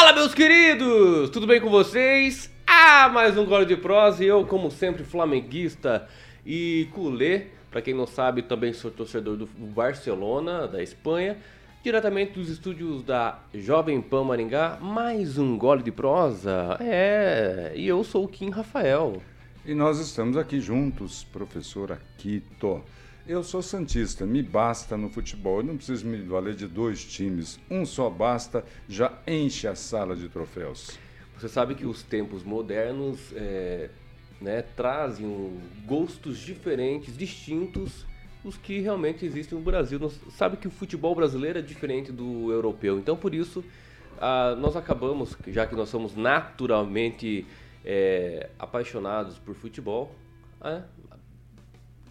Fala, meus queridos! Tudo bem com vocês? Ah, mais um gole de prosa e eu, como sempre, flamenguista e culé. Para quem não sabe, também sou torcedor do Barcelona, da Espanha. Diretamente dos estúdios da Jovem Pan Maringá, mais um gole de prosa. É, e eu sou o Kim Rafael. E nós estamos aqui juntos, professor Aquito. Eu sou Santista, me basta no futebol. Eu não preciso me valer de dois times. Um só basta, já enche a sala de troféus. Você sabe que os tempos modernos é, né, trazem gostos diferentes, distintos, os que realmente existem no Brasil. Nós sabe que o futebol brasileiro é diferente do europeu. Então, por isso, ah, nós acabamos, já que nós somos naturalmente é, apaixonados por futebol, é,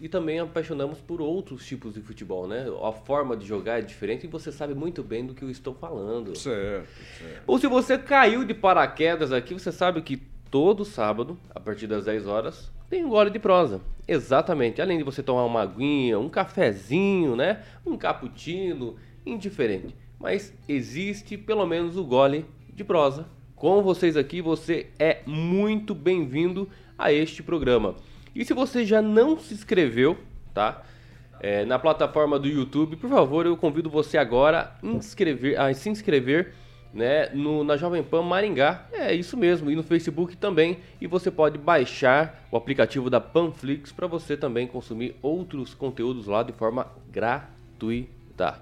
e também apaixonamos por outros tipos de futebol, né? A forma de jogar é diferente e você sabe muito bem do que eu estou falando. Certo, certo. Ou se você caiu de paraquedas aqui, você sabe que todo sábado, a partir das 10 horas, tem um gole de prosa. Exatamente. Além de você tomar uma aguinha, um cafezinho, né? Um cappuccino, indiferente. Mas existe pelo menos o gole de prosa. Com vocês aqui, você é muito bem-vindo a este programa. E se você já não se inscreveu, tá? É, na plataforma do YouTube, por favor, eu convido você agora inscrever, a se inscrever né, no, na Jovem Pan Maringá. É isso mesmo, e no Facebook também. E você pode baixar o aplicativo da Panflix para você também consumir outros conteúdos lá de forma gratuita.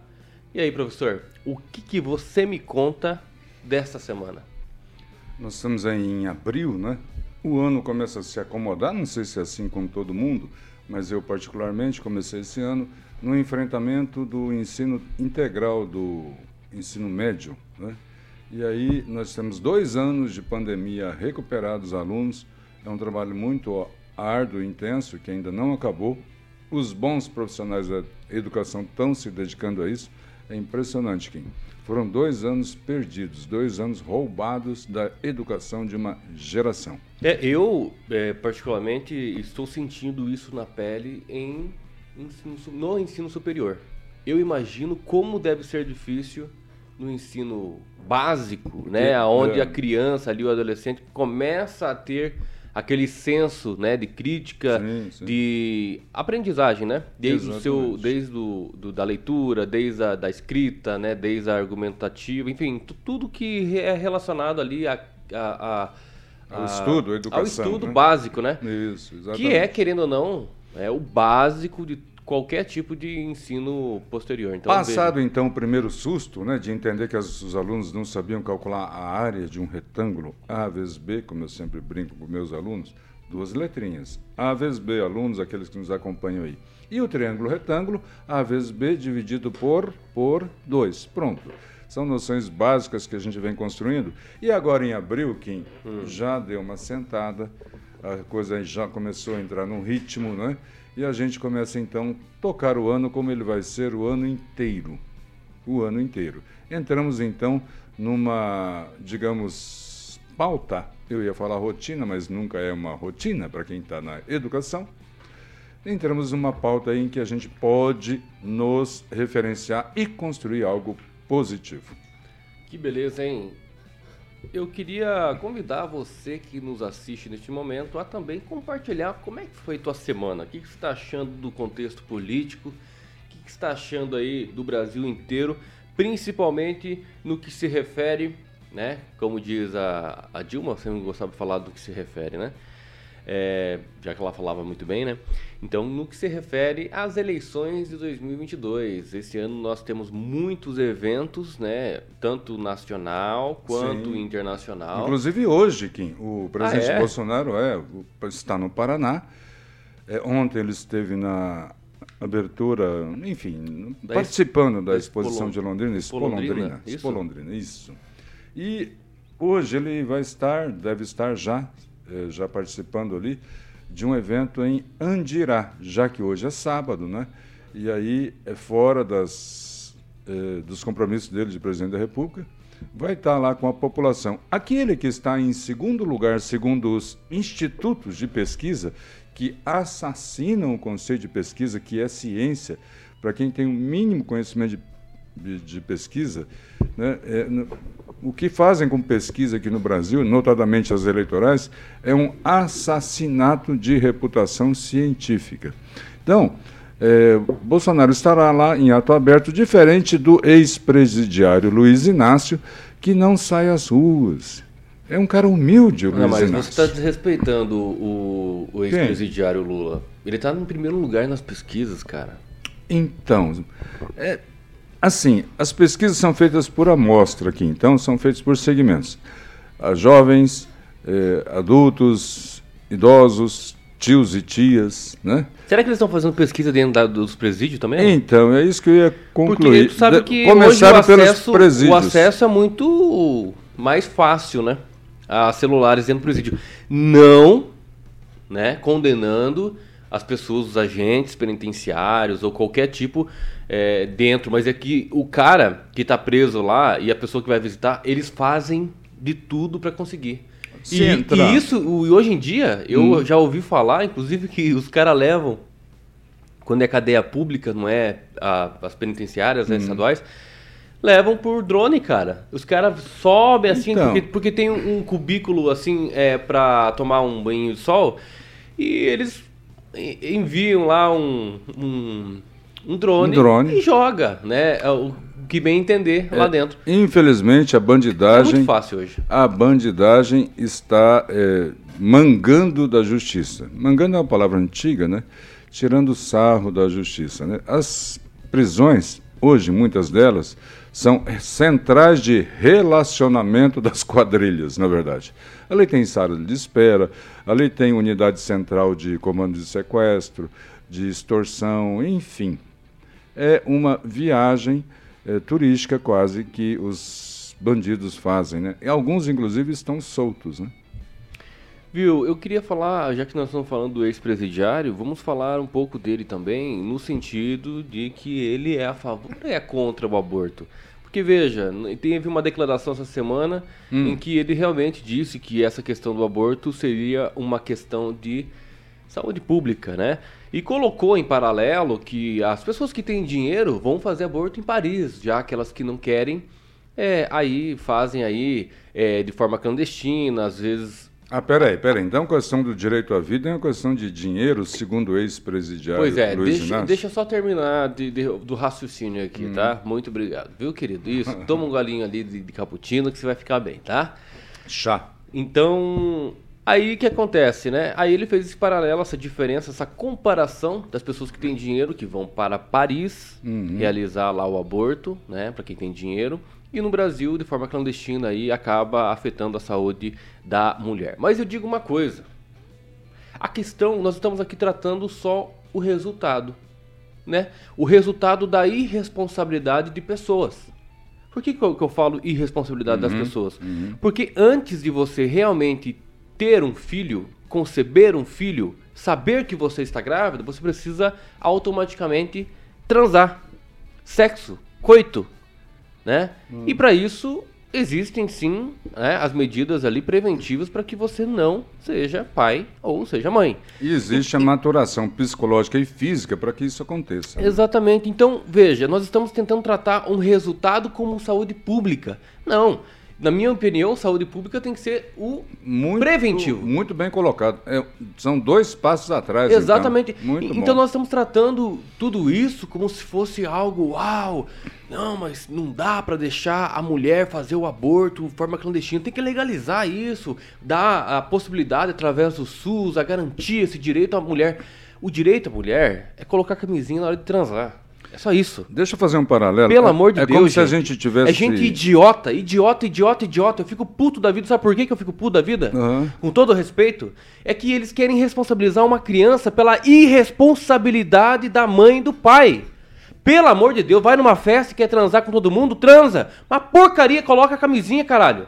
E aí, professor, o que, que você me conta desta semana? Nós estamos aí em abril, né? O ano começa a se acomodar, não sei se é assim com todo mundo, mas eu particularmente comecei esse ano no enfrentamento do ensino integral do ensino médio, né? E aí nós temos dois anos de pandemia recuperados alunos, é um trabalho muito árduo intenso que ainda não acabou. Os bons profissionais da educação estão se dedicando a isso. É impressionante, Kim. Foram dois anos perdidos, dois anos roubados da educação de uma geração. É, eu, é, particularmente, estou sentindo isso na pele em ensino, no ensino superior. Eu imagino como deve ser difícil no ensino básico, né, onde é. a criança ali, o adolescente, começa a ter aquele senso né, de crítica, sim, sim. de aprendizagem, né? Desde, o seu, desde do, do, da leitura, desde a da escrita, né, desde a argumentativa, enfim, tudo que é relacionado ali a, a, a ao estudo, educação. Ao estudo né? básico, né? Isso, exatamente. Que é, querendo ou não, é o básico de qualquer tipo de ensino posterior. Então, Passado veja. então o primeiro susto, né, de entender que as, os alunos não sabiam calcular a área de um retângulo A vezes B, como eu sempre brinco com meus alunos, duas letrinhas. A vezes B, alunos, aqueles que nos acompanham aí. E o triângulo retângulo, A vezes B dividido por por 2. Pronto. São noções básicas que a gente vem construindo. E agora em abril, Kim, hum. já deu uma sentada, a coisa já começou a entrar num ritmo, né? E a gente começa então a tocar o ano como ele vai ser o ano inteiro. O ano inteiro. Entramos então numa, digamos, pauta. Eu ia falar rotina, mas nunca é uma rotina para quem está na educação. Entramos numa pauta em que a gente pode nos referenciar e construir algo positivo. Que beleza, hein? Eu queria convidar você que nos assiste neste momento a também compartilhar como é que foi tua semana. O que, você está achando do contexto político? O que, você está achando aí do Brasil inteiro? Principalmente no que se refere, né? Como diz a, a Dilma, você não gostava de falar do que se refere, né? É, já que ela falava muito bem, né? Então, no que se refere às eleições de 2022, esse ano nós temos muitos eventos, né? Tanto nacional quanto Sim. internacional. Inclusive hoje, Kim, o presidente ah, é? Bolsonaro é, está no Paraná. É, ontem ele esteve na abertura, enfim, da participando da, da exposição de Londrina, Expo Londrina, Londrina, Expo Londrina, isso. E hoje ele vai estar, deve estar já já participando ali de um evento em Andirá, já que hoje é sábado, né? E aí é fora das, eh, dos compromissos dele de presidente da República, vai estar lá com a população. Aquele que está em segundo lugar, segundo os institutos de pesquisa, que assassinam o conceito de pesquisa, que é ciência, para quem tem o um mínimo conhecimento de, de, de pesquisa, né, é, o que fazem com pesquisa aqui no Brasil, notadamente as eleitorais, é um assassinato de reputação científica. Então, é, Bolsonaro estará lá em ato aberto, diferente do ex-presidiário Luiz Inácio, que não sai às ruas. É um cara humilde, o Luiz não, mas Inácio. você está desrespeitando o, o ex-presidiário Lula. Ele está no primeiro lugar nas pesquisas, cara. Então, é, assim, as pesquisas são feitas por amostra aqui, então são feitas por segmentos. As jovens, é, adultos, idosos, tios e tias, né? Será que eles estão fazendo pesquisa dentro da, dos presídios também? Então, é isso que eu ia concluir. Porque tu sabe que Começaram hoje o acesso, pelos presídios. o acesso é muito mais fácil, né? A celulares dentro do presídio. Não, né, condenando as pessoas, os agentes penitenciários ou qualquer tipo é, dentro, mas é que o cara que está preso lá e a pessoa que vai visitar, eles fazem de tudo para conseguir. E, e, isso, e hoje em dia, eu hum. já ouvi falar, inclusive, que os caras levam, quando é cadeia pública, não é a, as penitenciárias hum. estaduais, levam por drone, cara. Os caras sobem assim, então. porque, porque tem um, um cubículo assim é, para tomar um banho de sol, e eles enviam lá um, um, um, drone, um drone, e joga, né? É o que bem entender lá é, dentro. Infelizmente a bandidagem. É muito fácil hoje. A bandidagem está é, mangando da justiça. Mangando é uma palavra antiga, né? Tirando sarro da justiça. Né? As prisões, hoje, muitas delas, são centrais de relacionamento das quadrilhas, na verdade. Ali tem sala de espera, ali tem unidade central de comando de sequestro, de extorsão, enfim. É uma viagem é, turística quase que os bandidos fazem. Né? E alguns, inclusive, estão soltos. Né? Viu, eu queria falar, já que nós estamos falando do ex-presidiário, vamos falar um pouco dele também, no sentido de que ele é a favor ou é contra o aborto. Porque veja, teve uma declaração essa semana hum. em que ele realmente disse que essa questão do aborto seria uma questão de saúde pública, né? E colocou em paralelo que as pessoas que têm dinheiro vão fazer aborto em Paris, já aquelas que não querem, é, aí fazem aí é, de forma clandestina, às vezes ah, peraí, peraí. Então a questão do direito à vida é uma questão de dinheiro, segundo o ex-presidiário Pois é, Luiz deixa, Inácio? deixa eu só terminar de, de, do raciocínio aqui, hum. tá? Muito obrigado. Viu, querido? Isso, toma um galinho ali de, de cappuccino que você vai ficar bem, tá? Chá. Então, aí o que acontece, né? Aí ele fez esse paralelo, essa diferença, essa comparação das pessoas que têm dinheiro, que vão para Paris uhum. realizar lá o aborto, né? Para quem tem dinheiro e no Brasil, de forma clandestina, aí acaba afetando a saúde da mulher. Mas eu digo uma coisa: a questão, nós estamos aqui tratando só o resultado, né? O resultado da irresponsabilidade de pessoas. Por que, que, eu, que eu falo irresponsabilidade uhum, das pessoas? Uhum. Porque antes de você realmente ter um filho, conceber um filho, saber que você está grávida, você precisa automaticamente transar. Sexo, coito, né? Hum. E para isso existem sim né, as medidas ali preventivas para que você não seja pai ou seja mãe. E existe e, a maturação psicológica e física para que isso aconteça. Exatamente. Então, veja, nós estamos tentando tratar um resultado como saúde pública. Não na minha opinião, saúde pública tem que ser o muito, preventivo. Muito bem colocado. É, são dois passos atrás. Então. Exatamente. Então, então nós estamos tratando tudo isso como se fosse algo, uau, não, mas não dá para deixar a mulher fazer o aborto de forma clandestina. Tem que legalizar isso, dar a possibilidade através do SUS, a garantia esse direito à mulher. O direito à mulher é colocar camisinha na hora de transar. É só isso. Deixa eu fazer um paralelo. Pelo amor de é Deus. É como se a gente tivesse. É gente idiota, idiota, idiota, idiota. Eu fico puto da vida. Sabe por que eu fico puto da vida? Uhum. Com todo respeito. É que eles querem responsabilizar uma criança pela irresponsabilidade da mãe e do pai. Pelo amor de Deus, vai numa festa e quer transar com todo mundo? Transa. Uma porcaria, coloca a camisinha, caralho.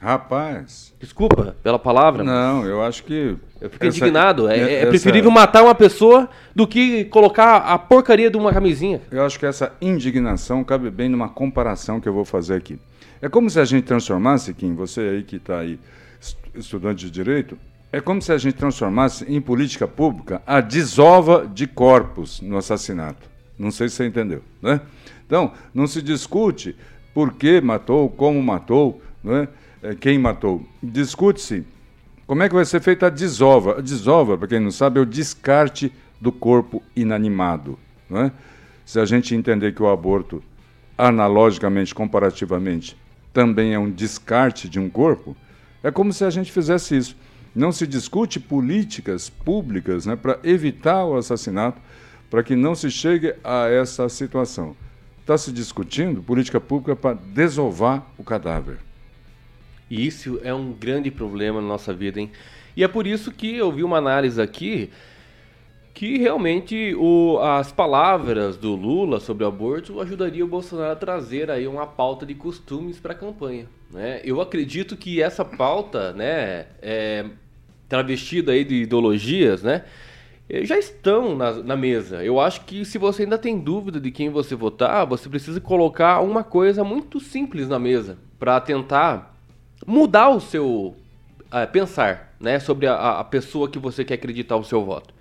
Rapaz. Desculpa pela palavra. Não, eu acho que. Eu fico essa, indignado. É, é preferível matar uma pessoa do que colocar a porcaria de uma camisinha. Eu acho que essa indignação cabe bem numa comparação que eu vou fazer aqui. É como se a gente transformasse, Kim, você aí que está aí, estudante de direito, é como se a gente transformasse em política pública a desova de corpos no assassinato. Não sei se você entendeu. Né? Então, não se discute por que matou, como matou, né? quem matou. Discute-se como é que vai ser feita a desova. A desova, para quem não sabe, é o descarte do corpo inanimado. Né? Se a gente entender que o aborto, analogicamente, comparativamente, também é um descarte de um corpo, é como se a gente fizesse isso. Não se discute políticas públicas né, para evitar o assassinato, para que não se chegue a essa situação. Está se discutindo política pública para desovar o cadáver. E isso é um grande problema na nossa vida, hein? E é por isso que eu vi uma análise aqui que realmente o, as palavras do Lula sobre o aborto ajudaria o Bolsonaro a trazer aí uma pauta de costumes para a campanha. Né? Eu acredito que essa pauta, né, é, travestida aí de ideologias, né, eh, já estão na, na, mesa. Eu acho que se você ainda tem dúvida de quem você votar, você precisa colocar uma coisa muito simples na mesa para tentar mudar o seu uh, pensar, né, sobre a, a pessoa que você quer acreditar o seu voto.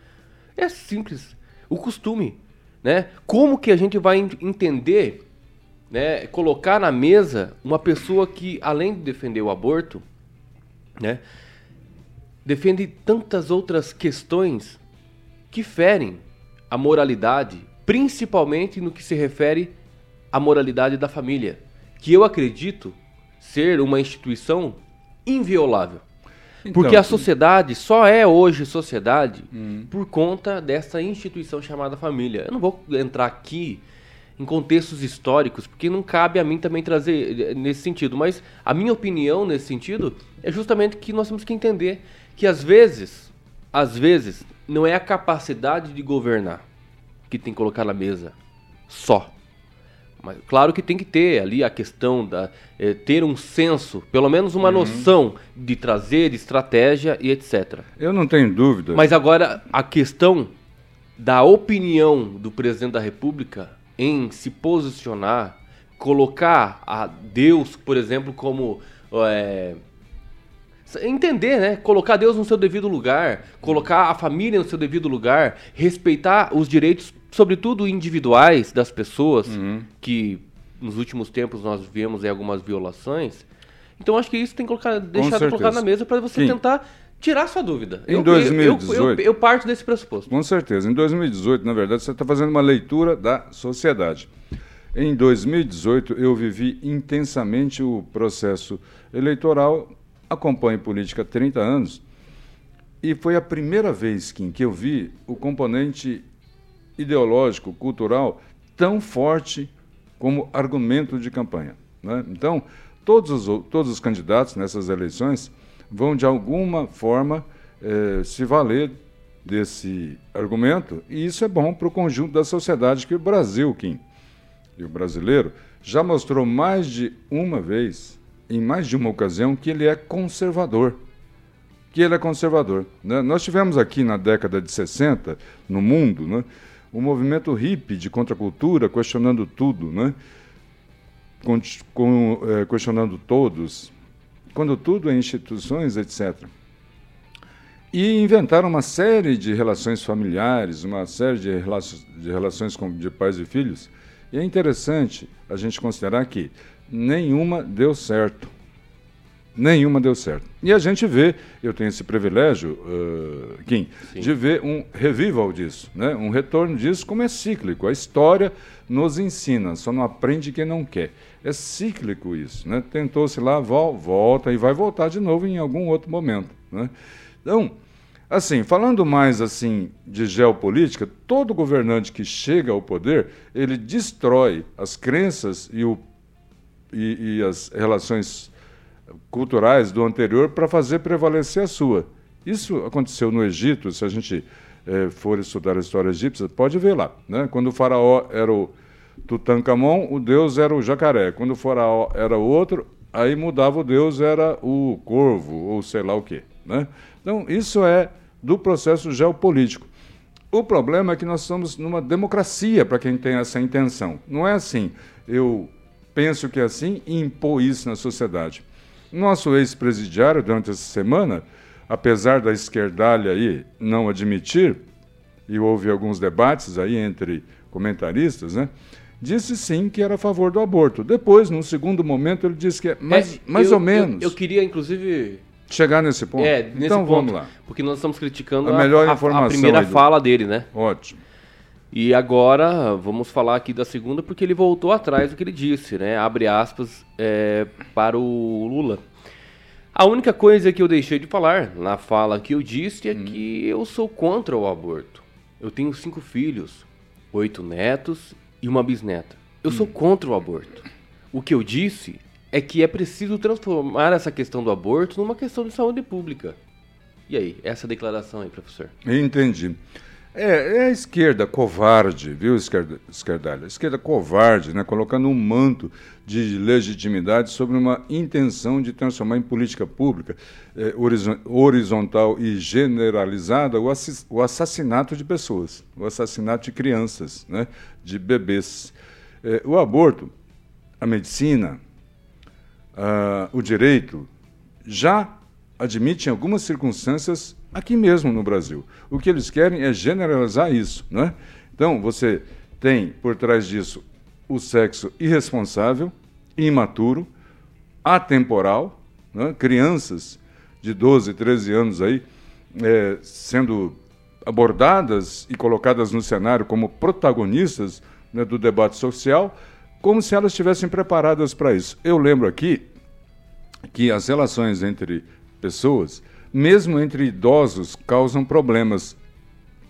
É simples. O costume, né? Como que a gente vai entender, né, colocar na mesa uma pessoa que além de defender o aborto, né, defende tantas outras questões que ferem a moralidade, principalmente no que se refere à moralidade da família, que eu acredito ser uma instituição inviolável. Então, Porque a sociedade só é hoje sociedade hum. por conta dessa instituição chamada família. Eu não vou entrar aqui em contextos históricos, porque não cabe a mim também trazer eh, nesse sentido. Mas a minha opinião nesse sentido é justamente que nós temos que entender que às vezes, às vezes, não é a capacidade de governar que tem que colocar na mesa só. Mas claro que tem que ter ali a questão da é, ter um senso, pelo menos uma uhum. noção de trazer estratégia e etc. Eu não tenho dúvida. Mas agora a questão da opinião do presidente da República em se posicionar, colocar a Deus, por exemplo, como é, entender, né? Colocar Deus no seu devido lugar, colocar a família no seu devido lugar, respeitar os direitos, sobretudo individuais, das pessoas, uhum. que nos últimos tempos nós vemos algumas violações. Então acho que isso tem que colocar, deixar de colocar na mesa para você Sim. tentar tirar sua dúvida. Em eu, 2018. Eu, eu, eu, parto desse pressuposto. Com certeza. Em 2018, na verdade, você está fazendo uma leitura da sociedade. Em 2018, eu vivi intensamente o processo eleitoral acompanho política há 30 anos e foi a primeira vez que, em que eu vi o componente ideológico, cultural, tão forte como argumento de campanha. Né? Então, todos os, todos os candidatos nessas eleições vão, de alguma forma, eh, se valer desse argumento, e isso é bom para o conjunto da sociedade que o Brasil, Kim, e o brasileiro, já mostrou mais de uma vez em mais de uma ocasião que ele é conservador. Que ele é conservador. Né? Nós tivemos aqui na década de 60, no mundo, né, um movimento hippie de contracultura, questionando tudo, né? Com, é, questionando todos, quando tudo é instituições, etc. E inventaram uma série de relações familiares, uma série de, relações, de relações com, de pais e filhos. E é interessante a gente considerar que nenhuma deu certo. Nenhuma deu certo. E a gente vê, eu tenho esse privilégio, uh, Kim, Sim. de ver um revival disso, né? um retorno disso, como é cíclico. A história nos ensina, só não aprende quem não quer. É cíclico isso. Né? Tentou-se lá, volta e vai voltar de novo em algum outro momento. Né? Então, assim, falando mais assim de geopolítica, todo governante que chega ao poder, ele destrói as crenças e o e, e as relações culturais do anterior para fazer prevalecer a sua. Isso aconteceu no Egito, se a gente é, for estudar a história egípcia, pode ver lá. Né? Quando o faraó era o Tutankhamon, o deus era o jacaré. Quando o faraó era o outro, aí mudava o deus, era o corvo, ou sei lá o quê. Né? Então, isso é do processo geopolítico. O problema é que nós estamos numa democracia para quem tem essa intenção. Não é assim, eu penso que é assim e impor isso na sociedade. Nosso ex-presidiário, durante essa semana, apesar da esquerdalha aí não admitir, e houve alguns debates aí entre comentaristas, né? Disse sim que era a favor do aborto. Depois, num segundo momento, ele disse que é mais, É, mais eu- ou menos. Eu, eu queria, inclusive. Chegar nesse ponto? É, nesse então ponto, vamos lá. Porque nós estamos criticando A melhor a, informação primeira aí do- fala dele, né? Ótimo. E agora vamos falar aqui da segunda, porque ele voltou atrás do que ele disse, né? Abre aspas é, para o Lula. A única coisa que eu deixei de falar na fala que eu disse é que eu sou contra o aborto. Eu tenho cinco filhos, oito netos e uma bisneta. Eu sou contra o aborto. O que eu disse é que é preciso transformar essa questão do aborto numa questão de saúde pública. E aí, essa declaração aí, professor? Entendi. É, é a esquerda covarde, viu, esquerda, esquerdalha? A esquerda covarde, né, colocando um manto de legitimidade sobre uma intenção de transformar em política pública horizo- horizontal e generalizada o, o assassinato de pessoas, o assassinato de crianças, né, de bebês. Eh, o aborto, a medicina, o direito já admite em algumas circunstâncias aqui mesmo no Brasil. O que eles querem é generalizar isso, não é? Então, você tem por trás disso o sexo irresponsável, imaturo, atemporal, né? crianças de 12, 13 anos aí eh, sendo abordadas e colocadas no cenário como protagonistas né, do debate social, como se elas estivessem preparadas para isso. Eu lembro aqui que as relações entre pessoas, mesmo entre idosos, causam problemas.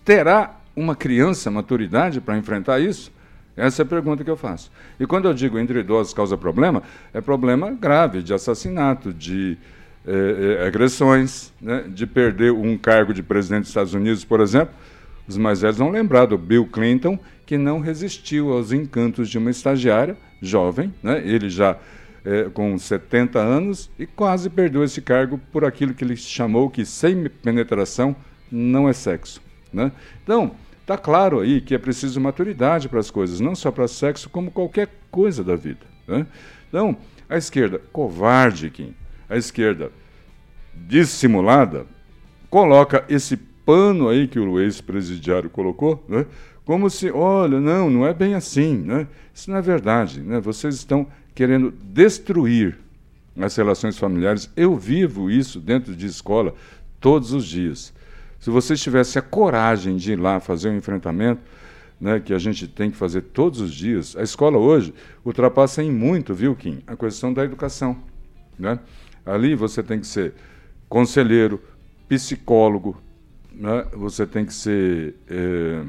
Terá uma criança maturidade para enfrentar isso? Essa é a pergunta que eu faço. E quando eu digo entre idosos causa problema, é problema grave de assassinato, de eh, eh, agressões, né, de perder um cargo de presidente dos Estados Unidos, por exemplo. Os mais velhos vão lembrar do Bill Clinton, que não resistiu aos encantos de uma estagiária jovem, né, ele já eh, com 70 anos, e quase perdeu esse cargo por aquilo que ele chamou que sem penetração não é sexo. Né? Então, está claro aí que é preciso maturidade para as coisas, não só para sexo, como qualquer coisa da vida. né? Então, a esquerda, covarde, Kim, a esquerda dissimulada, coloca esse pano aí que o ex-presidiário colocou, né? como se, olha, não, não é bem assim. Né? Isso não é verdade. Né? Vocês estão querendo destruir as relações familiares. Eu vivo isso dentro de escola todos os dias. Se vocês tivessem a coragem de ir lá fazer um enfrentamento, né, que a gente tem que fazer todos os dias, a escola hoje ultrapassa em muito, viu, Kim, a questão da educação. Né? Ali você tem que ser conselheiro, psicólogo, né? você tem que ser eh,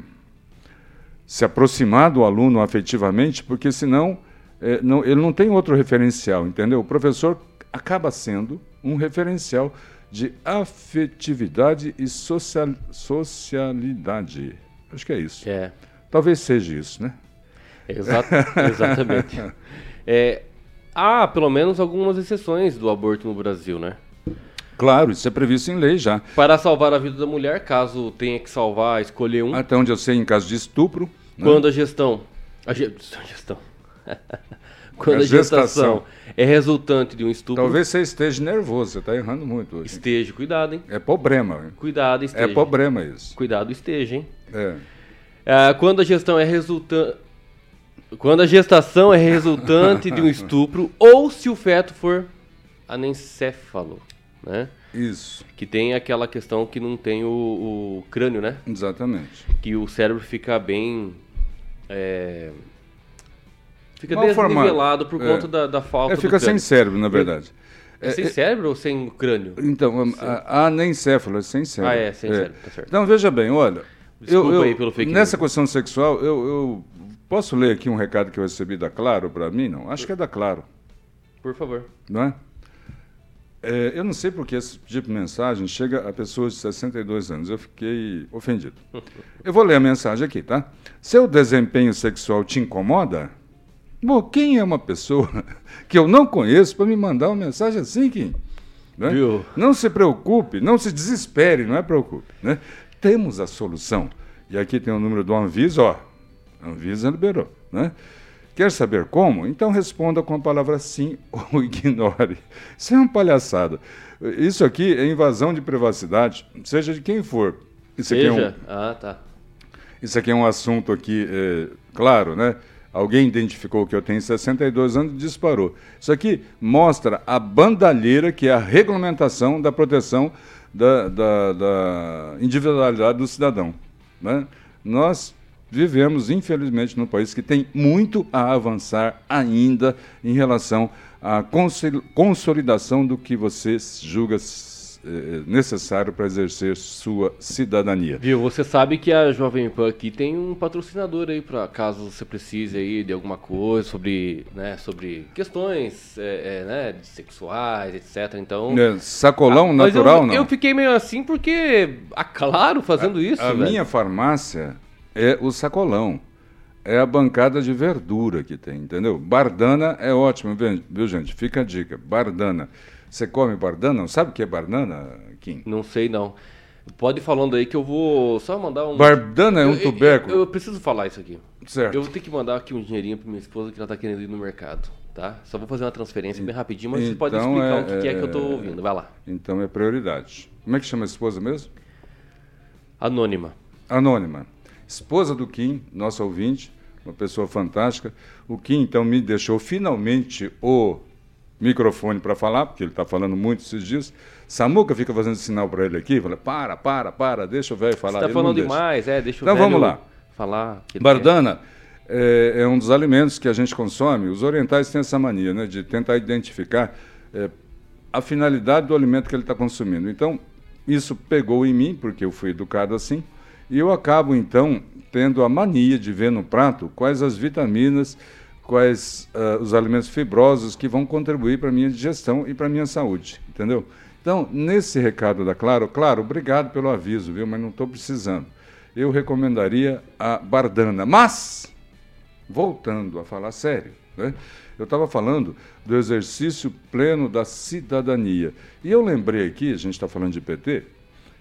se aproximar do aluno afetivamente, porque senão eh, não, ele não tem outro referencial, entendeu? O professor acaba sendo um referencial de afetividade e social, socialidade. Acho que é isso. É, Talvez seja isso, né? exa exatamente. É, há pelo menos algumas exceções do aborto no Brasil, né? Claro, isso é previsto em lei já. Para salvar a vida da mulher, caso tenha que salvar, escolher um. Até onde eu sei, em caso de estupro. né? Quando a gestão. A ge- a gestão. Quando A a gestação gestação. é resultante de um estupro, Talvez você esteja nervoso, você está errando muito hoje. esteja. Cuidado, hein? É problema. hein? Cuidado, É esteja. problema isso. Cuidado, esteja, hein? É. Ah, quando a gestão é resultante. Quando a gestação é resultante de um estupro, ou se o feto for anencéfalo, né? Isso, Que tem aquela questão que não tem o, o crânio, né? exatamente. Que o cérebro fica bem. é, Fica Mal formado. desnivelado por É. conta da, da falta É, fica sem cérebro, na verdade. É sem cérebro ou sem crânio? Então, a, a anencéfalo é sem cérebro. Ah, é, sem cérebro, tá certo. Então, veja bem, olha. Desculpa eu, eu- aí pelo fake Nessa news. questão sexual, eu, eu posso ler aqui um recado que eu recebi da Claro para mim? Não, acho que é da Claro, Por favor. não é? É, eu não sei porque esse tipo de mensagem chega a pessoas de 62 anos. Eu fiquei ofendido. Eu vou ler a mensagem aqui, tá? Seu desempenho sexual te incomoda? Bom, quem é uma pessoa que eu não conheço para me mandar uma mensagem assim, Kim? Né? Viu? Não se preocupe, não se desespere, não é preocupe. Né? Temos a solução. E aqui tem o número do Anvisa, ó. Anvisa liberou. Né? Quer saber como? Então responda com a palavra sim ou ignore. Isso é uma palhaçada. Isso aqui é invasão de privacidade, seja de quem for. Isso aqui é um- Seja. Ah, tá. Isso aqui é um assunto aqui, é, claro, né? Alguém identificou que eu tenho 62 anos e disparou. Isso aqui mostra a bandalheira, que é a regulamentação da proteção da, da, da individualidade do cidadão. Né? Nós vivemos, infelizmente, num país que tem muito a avançar ainda em relação à consolidação do que você julga necessário para exercer sua cidadania. Viu, você sabe que a Jovem Pan aqui tem um patrocinador aí para caso você precise aí de alguma coisa sobre, né, sobre questões é, é, né, sexuais, etc. Então, é, sacolão a, natural, eu, não? Eu fiquei meio assim porque a Claro fazendo a, isso. A velho. minha farmácia é o sacolão. É a bancada de verdura que tem, entendeu? Bardana é ótimo, viu, gente? Fica a dica. Bardana. Você come bardana? Sabe o que é banana, Kim? Não sei, não. Pode ir falando aí que eu vou só mandar um. Bardana é um tubérculo. Eu, eu, eu, preciso falar isso aqui. Certo. Eu vou ter que mandar aqui um dinheirinho pra minha esposa que ela tá querendo ir no mercado, tá? Só vou fazer uma transferência bem rapidinho, mas então, você pode explicar é, o que é, é, que eu tô é, ouvindo. Vai lá. Então é prioridade. Como é que chama a esposa mesmo? Anônima. Anônima. Esposa do Kim, nosso ouvinte, uma pessoa fantástica. O Kim, então, me deixou finalmente o microfone para falar, porque ele está falando muito esses dias. Samuca fica fazendo sinal para ele aqui, fala, para, para, para, deixa o velho falar. Você está falando demais, é, deixa o então, vamos lá. falar. Bardana é, é, um dos alimentos que a gente consome. Os orientais têm essa mania, né, de tentar identificar é, a finalidade do alimento que ele está consumindo. Então, isso pegou em mim, porque eu fui educado assim, e eu acabo, então, tendo a mania de ver no prato quais as vitaminas, quais uh, os alimentos fibrosos que vão contribuir para a minha digestão e para a minha saúde, entendeu? Então, nesse recado da Claro, claro, obrigado pelo aviso, viu, mas não estou precisando. Eu recomendaria a Bardana. Mas, voltando a falar sério, né? eu estava falando do exercício pleno da cidadania. E eu lembrei aqui, a gente está falando de PT,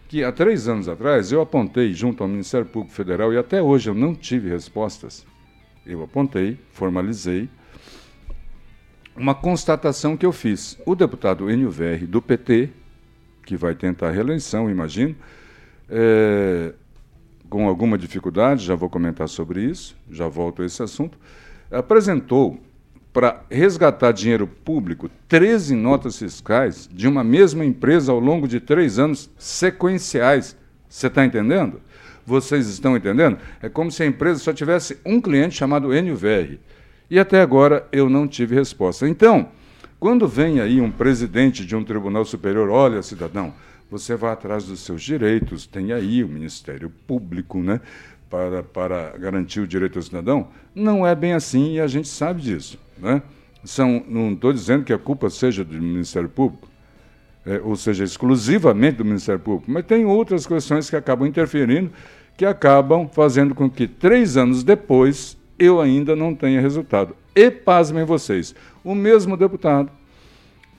que há três anos atrás eu apontei junto ao Ministério Público Federal e até hoje eu não tive respostas eu apontei, formalizei, uma constatação que eu fiz. O deputado Enio Verri, do PT, que vai tentar a reeleição, imagino, é, com alguma dificuldade, já vou comentar sobre isso, já volto a esse assunto, apresentou para resgatar dinheiro público 13 notas fiscais de uma mesma empresa ao longo de três anos sequenciais. Você está entendendo? Vocês estão entendendo? É como se a empresa só tivesse um cliente chamado NVR. E até agora eu não tive resposta. Então, quando vem aí um presidente de um tribunal superior, olha, cidadão, você vai atrás dos seus direitos, tem aí o Ministério Público, né? Para, para garantir o direito ao cidadão, não é bem assim e a gente sabe disso. Né? São, não estou dizendo que a culpa seja do Ministério Público, é, ou seja, exclusivamente do Ministério Público, mas tem outras questões que acabam interferindo que acabam fazendo com que três anos depois eu ainda não tenha resultado. E pasmem vocês, o mesmo deputado,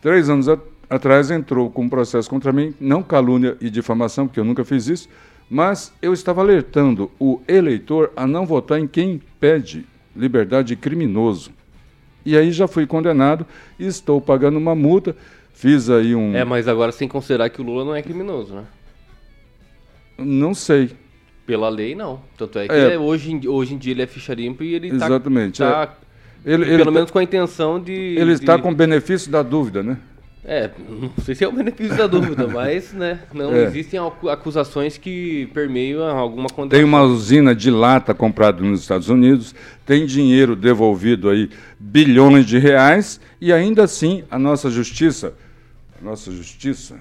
três anos atrás, entrou com um processo contra mim, não calúnia e difamação, porque eu nunca fiz isso, mas eu estava alertando o eleitor a não votar em quem pede liberdade criminoso. E aí já fui condenado e estou pagando uma multa. Fiz aí um. É, mas agora sem considerar que o Lula não é criminoso, né? Não sei. Pela lei, não. Tanto é que é. hoje, hoje em dia ele é ficha limpa e ele está. Exatamente. Tá, é. ele, pelo ele menos tá, com a intenção de. Ele de... está com o benefício da dúvida, né? É, não sei se é o benefício da dúvida, mas né, não é. existem acusações que permeiam alguma condenação. Tem uma usina de lata comprada nos Estados Unidos, tem dinheiro devolvido aí, bilhões de reais, e ainda assim a nossa justiça, a nossa justiça,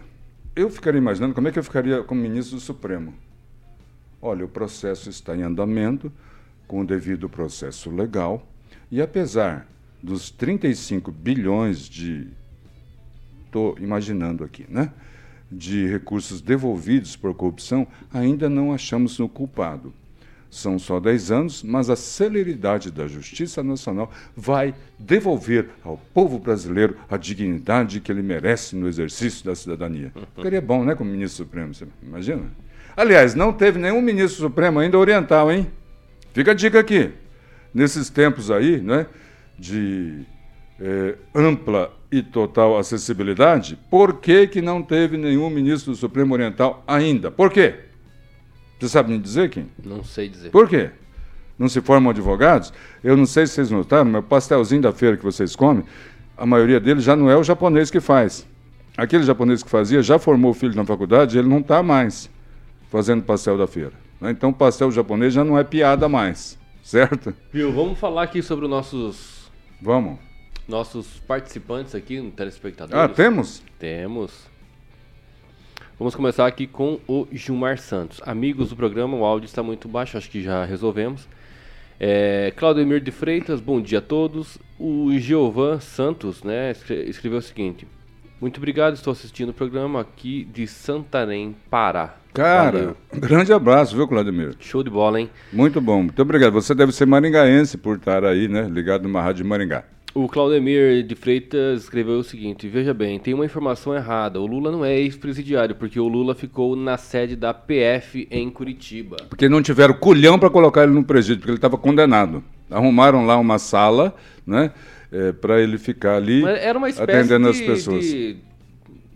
eu ficaria imaginando como é que eu ficaria como ministro do Supremo. Olha, o processo está em andamento, com o devido processo legal, e apesar dos 35 bilhões de. Estou imaginando aqui, né? De recursos devolvidos por corrupção, ainda não achamos no culpado. São só 10 anos, mas a celeridade da Justiça Nacional vai devolver ao povo brasileiro a dignidade que ele merece no exercício da cidadania. Ficaria bom, né, como ministro supremo, você imagina? Aliás, não teve nenhum ministro supremo ainda oriental, hein? Fica a dica aqui. Nesses tempos aí, né, de é, ampla e total acessibilidade, por que, que não teve nenhum ministro do Supremo Oriental ainda? Por quê? Você sabe me dizer, Kim? Não sei dizer. Por quê? Não se formam advogados? Eu não sei se vocês notaram, mas o pastelzinho da feira que vocês comem, a maioria deles já não é o japonês que faz. Aquele japonês que fazia já formou o filho na faculdade, ele não está mais fazendo pastel da feira. Né? Então, pastel japonês já não é piada mais, certo? Viu, vamos falar aqui sobre os nossos, Vamos. nossos participantes aqui, telespectadores. Ah, temos? Temos. Vamos começar aqui com o Gilmar Santos. Amigos do programa, o áudio está muito baixo, acho que já resolvemos. É, Claudemir de Freitas, bom dia a todos. O Giovan Santos né, escre- escreveu o seguinte: Muito obrigado, estou assistindo o programa aqui de Santarém, Pará. Cara, Valeu. grande abraço, viu, Claudemir? Show de bola, hein? Muito bom, muito obrigado. Você deve ser maringaense por estar aí, né? Ligado numa rádio de Maringá. O Claudemir de Freitas escreveu o seguinte: Veja bem, tem uma informação errada. O Lula não é ex-presidiário, porque o Lula ficou na sede da PF em Curitiba. Porque não tiveram culhão para colocar ele no presídio, porque ele estava condenado. Arrumaram lá uma sala, né? Para ele ficar ali atendendo de, as pessoas. de-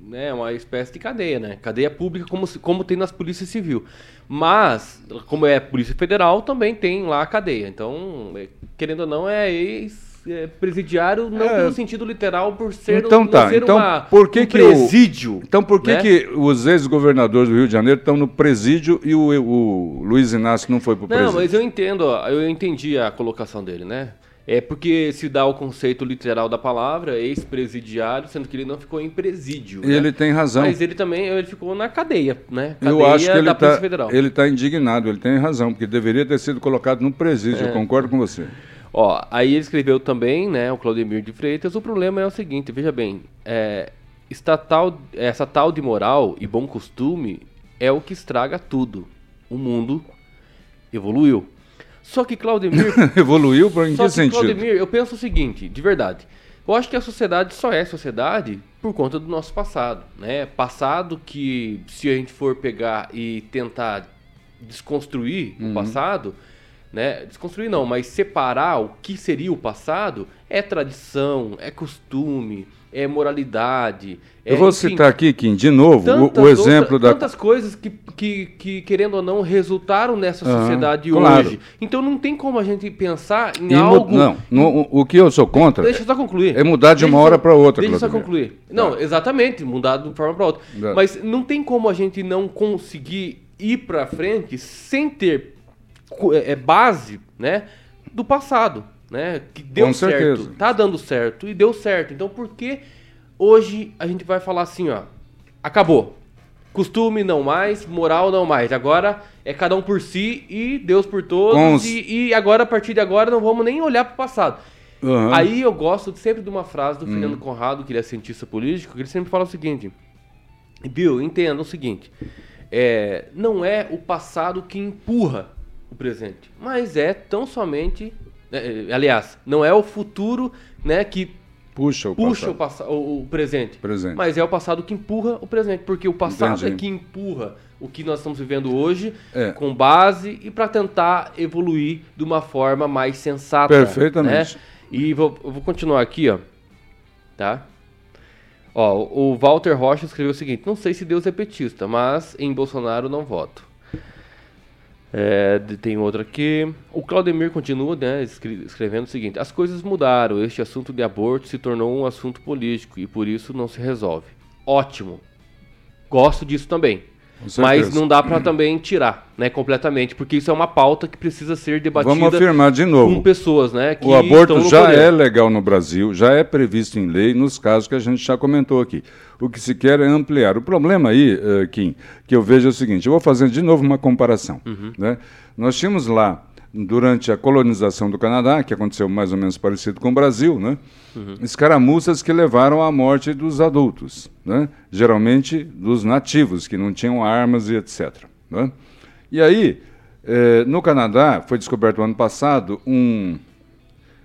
né, uma espécie de cadeia, né? Cadeia pública como, como tem nas polícias civil. Mas, como é polícia federal, também tem lá a cadeia. Então, é, querendo ou não, é ex-presidiário, não É. pelo sentido literal, por ser, Então não tá, ser então uma, por que um que o- presídio. Então por que, né? que os ex-governadores do Rio de Janeiro estão no presídio e o, o Luiz Inácio não foi para o Não, presídio? mas eu entendo, eu entendi a colocação dele, né? É porque se dá o conceito literal da palavra, ex-presidiário, sendo que ele não ficou em presídio. né? Ele tem razão. Mas ele também ele ficou na cadeia, né? Cadeia Eu acho que ele da Polícia está Federal. ele tá indignado, ele tem razão, porque deveria ter sido colocado no presídio, É. eu concordo com você. Ó, aí ele escreveu também, né, o Claudemir de Freitas, o problema é o seguinte, veja bem, é, estatal, essa tal de moral e bom costume é o que estraga tudo. O mundo evoluiu. Só que Claudemir Evoluiu pra, em Só que que, sentido? Claudemir, eu penso o seguinte, de verdade. Eu acho que a sociedade só é sociedade por conta do nosso passado, né? Passado que, se a gente for pegar e tentar desconstruir Uhum. o passado, né? Desconstruir não, mas separar o que seria o passado é tradição, é costume, é moralidade. Eu é, vou enfim, citar aqui, Kim, de novo, o, o exemplo outra- da. tantas coisas que, que, que, querendo ou não, resultaram nessa Aham, sociedade claro. hoje. Então não tem como a gente pensar em E algo. Não, no- o, que eu sou contra Deixa eu só concluir. é mudar de Deixa uma eu hora só- para outra, Deixa eu só concluir. Não, exatamente, mudar de uma forma para outra. É. Mas não tem como a gente não conseguir ir para frente sem ter é, é, base, né, do passado, né, que deu Com certo, certeza. tá dando certo e deu certo. Então por que hoje a gente vai falar assim, ó, acabou. Costume não mais, moral não mais. Agora é cada um por si e Deus por todos. E, e agora, a partir de agora, não vamos nem olhar para o passado. Aham. Aí eu gosto sempre de uma frase do Hum. Fernando Conrado, que ele é cientista político, que ele sempre fala o seguinte: Bill, entenda o seguinte. é, não é o passado que empurra o presente, mas é tão somente. É, é, aliás, não é o futuro né, que Puxa o puxa passado. passa- o, o presente, Presente. mas é o passado que empurra o presente, porque o passado Entendi. é que empurra o que nós estamos vivendo hoje É. com base e para tentar evoluir de uma forma mais sensata. Perfeitamente. né? E vou, vou continuar aqui, ó. Tá? Ó, o Walter Rocha escreveu o seguinte: Não sei se Deus é petista, mas em Bolsonaro não voto. É, tem outro aqui. O Claudemir continua né, escre- escrevendo o seguinte: As coisas mudaram. Este assunto de aborto se tornou um assunto político e por isso não se resolve. Ótimo. Gosto disso também. Mas não dá pra também tirar, né, completamente, porque isso é uma pauta que precisa ser debatida Vamos afirmar de novo. com pessoas, né, O aborto já poder. é legal no Brasil, já é previsto em lei nos casos que a gente já comentou aqui. O que se quer é ampliar. O problema aí, eh, Kim, que eu vejo é o seguinte: eu vou fazer de novo uma comparação. Uhum. né? Nós tínhamos lá, durante a colonização do Canadá, que aconteceu mais ou menos parecido com o Brasil, né? Uhum. escaramuças que levaram à morte dos adultos, né? geralmente dos nativos, que não tinham armas e etc. né? E aí, eh, no Canadá, foi descoberto ano passado um,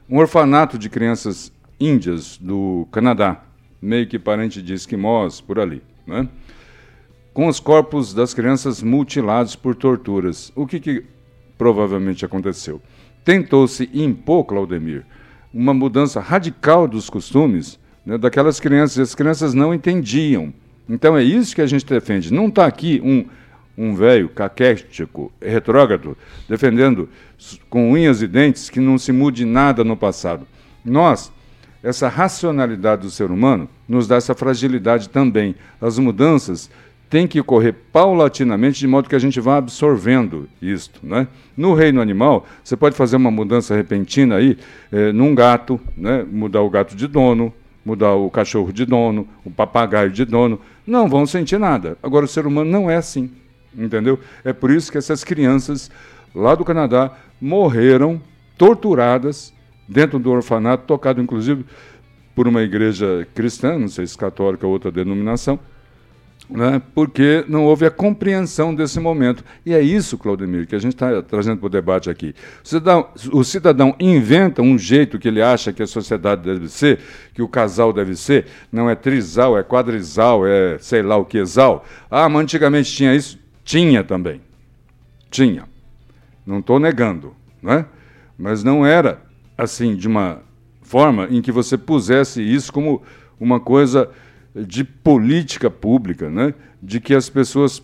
um orfanato de crianças índias do Canadá, meio que parente de esquimós, por ali, né? com os corpos das crianças mutilados por torturas. O que, que provavelmente aconteceu? Tentou-se impor, Claudemir, uma mudança radical dos costumes né, daquelas crianças, as crianças não entendiam. Então é isso que a gente defende. Não está aqui um, um velho caquético, retrógrado, defendendo com unhas e dentes que não se mude nada no passado. Nós, essa racionalidade do ser humano, nos dá essa fragilidade também. As mudanças têm que ocorrer paulatinamente, de modo que a gente vá absorvendo isto. Né? No reino animal, você pode fazer uma mudança repentina aí eh, num gato, né? mudar o gato de dono, mudar o cachorro de dono, o papagaio de dono, não vão sentir nada. Agora, o ser humano não é assim, entendeu? É por isso que essas crianças lá do Canadá morreram torturadas dentro do orfanato, tocado inclusive por uma igreja cristã, não sei se católica ou outra denominação, né, porque não houve a compreensão desse momento. E é isso, Claudemir, que a gente está trazendo para o debate aqui. O cidadão, o cidadão, inventa um jeito que ele acha que a sociedade deve ser, que o casal deve ser, não é trisal, é quadrisal, é sei lá o que, exal. Ah, mas antigamente tinha isso? Tinha também. Tinha. Não estou negando, não é? mas não era assim de uma forma em que você pusesse isso como uma coisa de política pública, né? de que as pessoas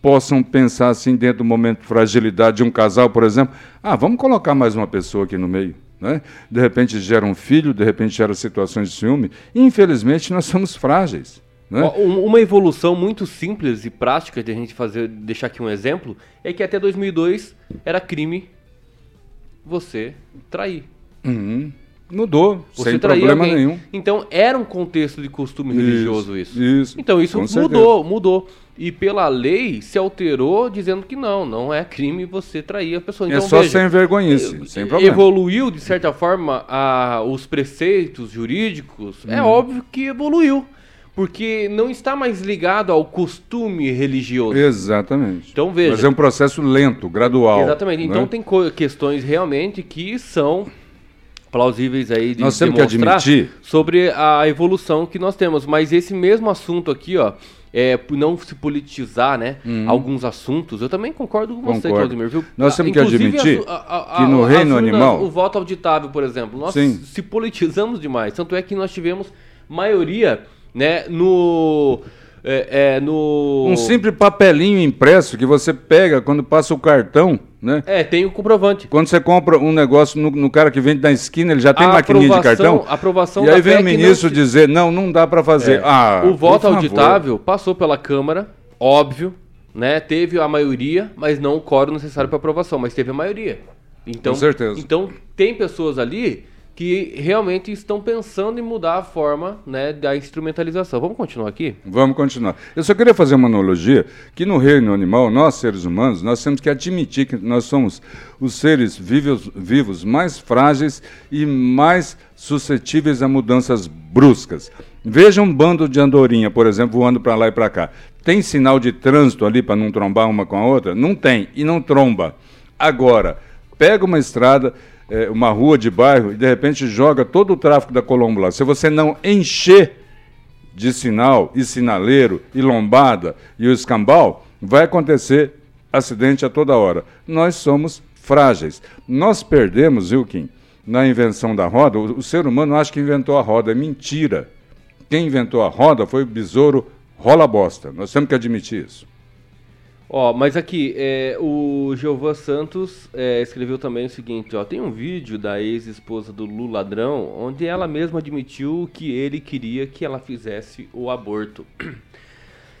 possam pensar assim dentro do momento de fragilidade de um casal, por exemplo, ah, vamos colocar mais uma pessoa aqui no meio. Né? De repente gera um filho, de repente gera situações de ciúme. Infelizmente, nós somos frágeis. Né? Uma evolução muito simples e prática de a gente fazer, deixar aqui um exemplo, é que até 2002 era crime você trair. Uhum. Mudou, você sem problema alguém. nenhum. Então era um contexto de costume isso, religioso isso. Isso. Então isso mudou, certeza. mudou. E pela lei se alterou dizendo que não, não é crime você trair a pessoa. Então, é só veja, sem vergonhice, sem problema. Evoluiu de certa forma a, os preceitos jurídicos. Hum. É uhum. óbvio que evoluiu porque não está mais ligado ao costume religioso. Exatamente. Então veja. Mas é um processo lento, gradual. Exatamente. Então né? tem questões realmente que são plausíveis aí de nós temos que admitir sobre a evolução que nós temos. Mas esse mesmo assunto aqui, ó, é, não se politizar, né? Uhum. Alguns assuntos. Eu também concordo com concordo. você, Claudemir, viu? Nós temos Inclusive, que admitir a, a, que no reino animal... O voto auditável, por exemplo, nós Sim. se politizamos demais. Tanto é que nós tivemos maioria, né, no é, é, no... Um simples papelinho impresso que você pega quando passa o cartão, né? É, tem o comprovante. Quando você compra um negócio no, no cara que vende na esquina, ele já tem a maquininha de cartão. Aprovação e aí vem o ministro não... dizer, não, não dá para fazer. É. Ah, o voto auditável passou pela Câmara, óbvio, né? Teve a maioria, mas não o quórum necessário para aprovação, mas teve a maioria. Então, Com certeza. Então, tem pessoas ali que realmente estão pensando em mudar a forma né, da instrumentalização. Vamos continuar aqui? Vamos continuar. Eu só queria fazer uma analogia que no reino animal, nós seres humanos, nós temos que admitir que nós somos os seres vivos, vivos mais frágeis e mais suscetíveis a mudanças bruscas. Veja um bando de andorinha, por exemplo, voando para lá e para cá. Tem sinal de trânsito ali para não trombar uma com a outra? Não tem, e não tromba. Agora, pega uma estrada é, uma rua de bairro e de repente joga todo o tráfego da Colombo lá. Se você não encher de sinal e sinaleiro e lombada e o escambau, vai acontecer acidente a toda hora. Nós somos frágeis. Nós perdemos, Wilkin, na invenção da roda. O, o ser humano acha que inventou a roda. É mentira. Quem inventou a roda foi o besouro rola bosta. Nós temos que admitir isso. Ó, mas aqui, é, o Giovan Santos é, escreveu também o seguinte, ó, tem um vídeo da ex-esposa do Lula Ladrão, onde ela mesma admitiu que ele queria que ela fizesse o aborto.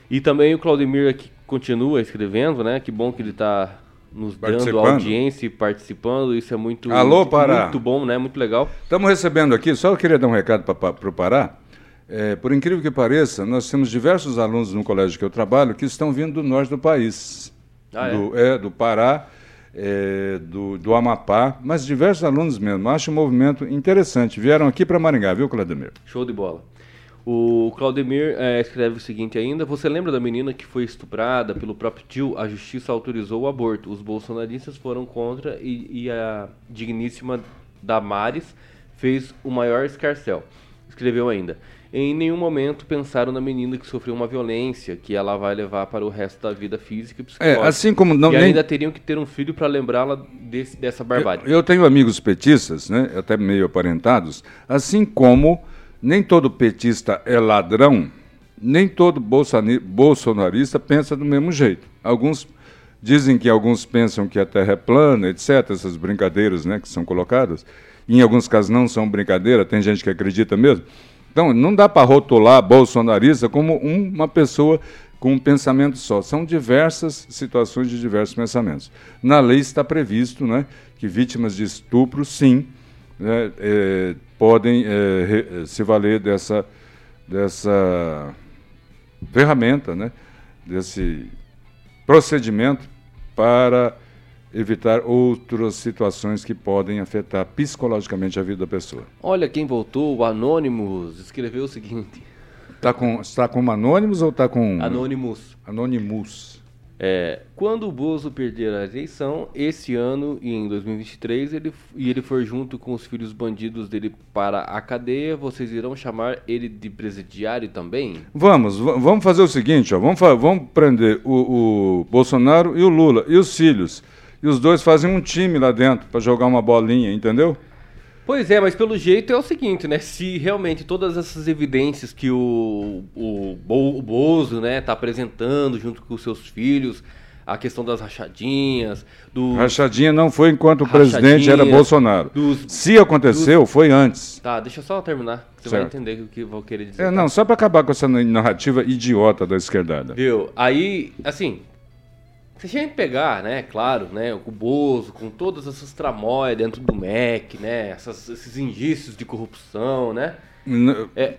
E também o Claudemir aqui continua escrevendo, né? Que bom que ele está nos dando audiência e participando, isso é muito, Alô, muito, Pará. muito bom, né? Muito legal. Estamos recebendo aqui, só eu queria dar um recado para o Pará. É, por incrível que pareça, nós temos diversos alunos no colégio que eu trabalho que estão vindo do norte do país. Ah, do, é? é? do Pará, é, do, do Amapá, mas diversos alunos mesmo. Acho um movimento interessante. Vieram aqui para Maringá, viu, Claudemir? Show de bola. O Claudemir é, escreve o seguinte ainda: Você lembra da menina que foi estuprada pelo próprio tio? A justiça autorizou o aborto. Os bolsonaristas foram contra e, e a digníssima Damares fez o maior escarcel. Escreveu ainda em nenhum momento pensaram na menina que sofreu uma violência que ela vai levar para o resto da vida física e é, psicológica. É, assim como não, e ainda teriam que ter um filho para lembrá-la dessa barbárie. Eu, eu, tenho amigos petistas, né, até meio aparentados, assim como nem todo petista é ladrão, nem todo bolsonarista pensa do mesmo jeito. Alguns dizem que alguns pensam que a Terra é plana, etc. Essas brincadeiras, né, que são colocadas. Em alguns casos não são brincadeira, tem gente que acredita mesmo. Então, não dá para rotular bolsonarista como uma pessoa com um pensamento só. São diversas situações de diversos pensamentos. Na lei está previsto né, que vítimas de estupro, sim, né, é, podem é, re, se valer dessa, dessa ferramenta, né, desse procedimento para evitar outras situações que podem afetar psicologicamente a vida da pessoa. Olha quem voltou, o Anônimos, escreveu o seguinte. Tá com, está com Anônimos ou está com... Anônimos. Anônimos. É, quando o Bozo perder a eleição, esse ano e em 2023, ele, e ele for junto com os filhos bandidos dele para a cadeia, vocês irão chamar ele de presidiário também? Vamos, vamos fazer o seguinte, ó, vamos, vamos prender o, o Bolsonaro e o Lula e os filhos. E os dois fazem um time lá dentro para jogar uma bolinha, entendeu? Pois é, mas pelo jeito é o seguinte, né? Se realmente todas essas evidências que o, o, o Bozo né, tá apresentando junto com os seus filhos, a questão das rachadinhas, do Rachadinha não foi enquanto o presidente era Bolsonaro. Dos, Se aconteceu, dos... foi antes. Tá, deixa eu só terminar. Você certo. vai entender o que eu vou querer dizer. É, tá? não, só para acabar com essa narrativa idiota da esquerdada. Viu? Aí, assim, se a gente pegar, né, claro, né, o Bozo, com todas essas tramóias dentro do MEC, né, essas, esses indícios de corrupção, né? N é,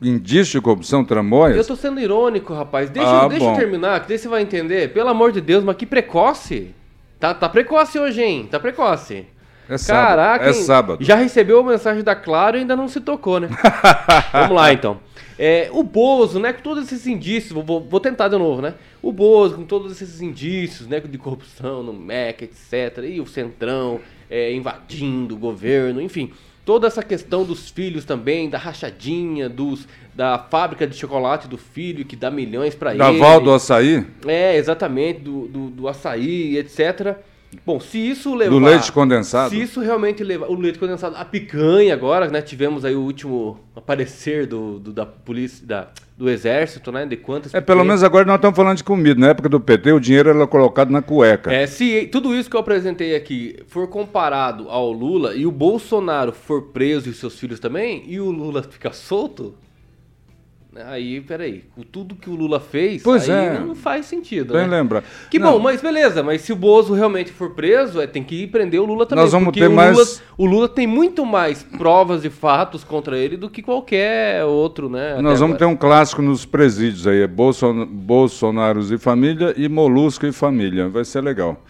indício de corrupção, tramóias? Eu tô sendo irônico, rapaz. Deixa, ah, deixa eu terminar, que daí você vai entender. Pelo amor de Deus, mas que precoce. Tá, tá precoce hoje, hein? Tá precoce. É Caraca, é sábado. já recebeu a mensagem da Claro e ainda não se tocou, né? Vamos lá, então. É, o Bozo, né, com todos esses indícios, vou, vou, tentar de novo, né? O Bozo, com todos esses indícios, né, de corrupção no MEC, etc. E o Centrão é, invadindo o governo, enfim. Toda essa questão dos filhos também, da rachadinha, dos, da fábrica de chocolate do filho que dá milhões para ele. Da Val do Açaí? É, exatamente, do, do, do açaí, etc. Bom, se isso levar. Do leite condensado? Se isso realmente levar. O leite condensado, a picanha agora, né? Tivemos aí o último aparecer do, do da polícia, da, do exército, né? De quantas. É, pelo menos agora nós estamos falando de comida. Na época do PT, o dinheiro era colocado na cueca. É, se tudo isso que eu apresentei aqui for comparado ao Lula e o Bolsonaro for preso e seus filhos também, e o Lula ficar solto, Aí, peraí, com tudo que o Lula fez, pois aí é. não faz sentido. Bem né? lembra. Que não. bom, mas beleza, mas se o Bozo realmente for preso, é, tem que ir prender o Lula também. Nós vamos ter o mais. Lula, o Lula tem muito mais provas e fatos contra ele do que qualquer outro, né? Nós vamos agora. ter um clássico nos presídios aí: é Bolson... Bolsonaros e família e Molusco e família. Vai ser legal.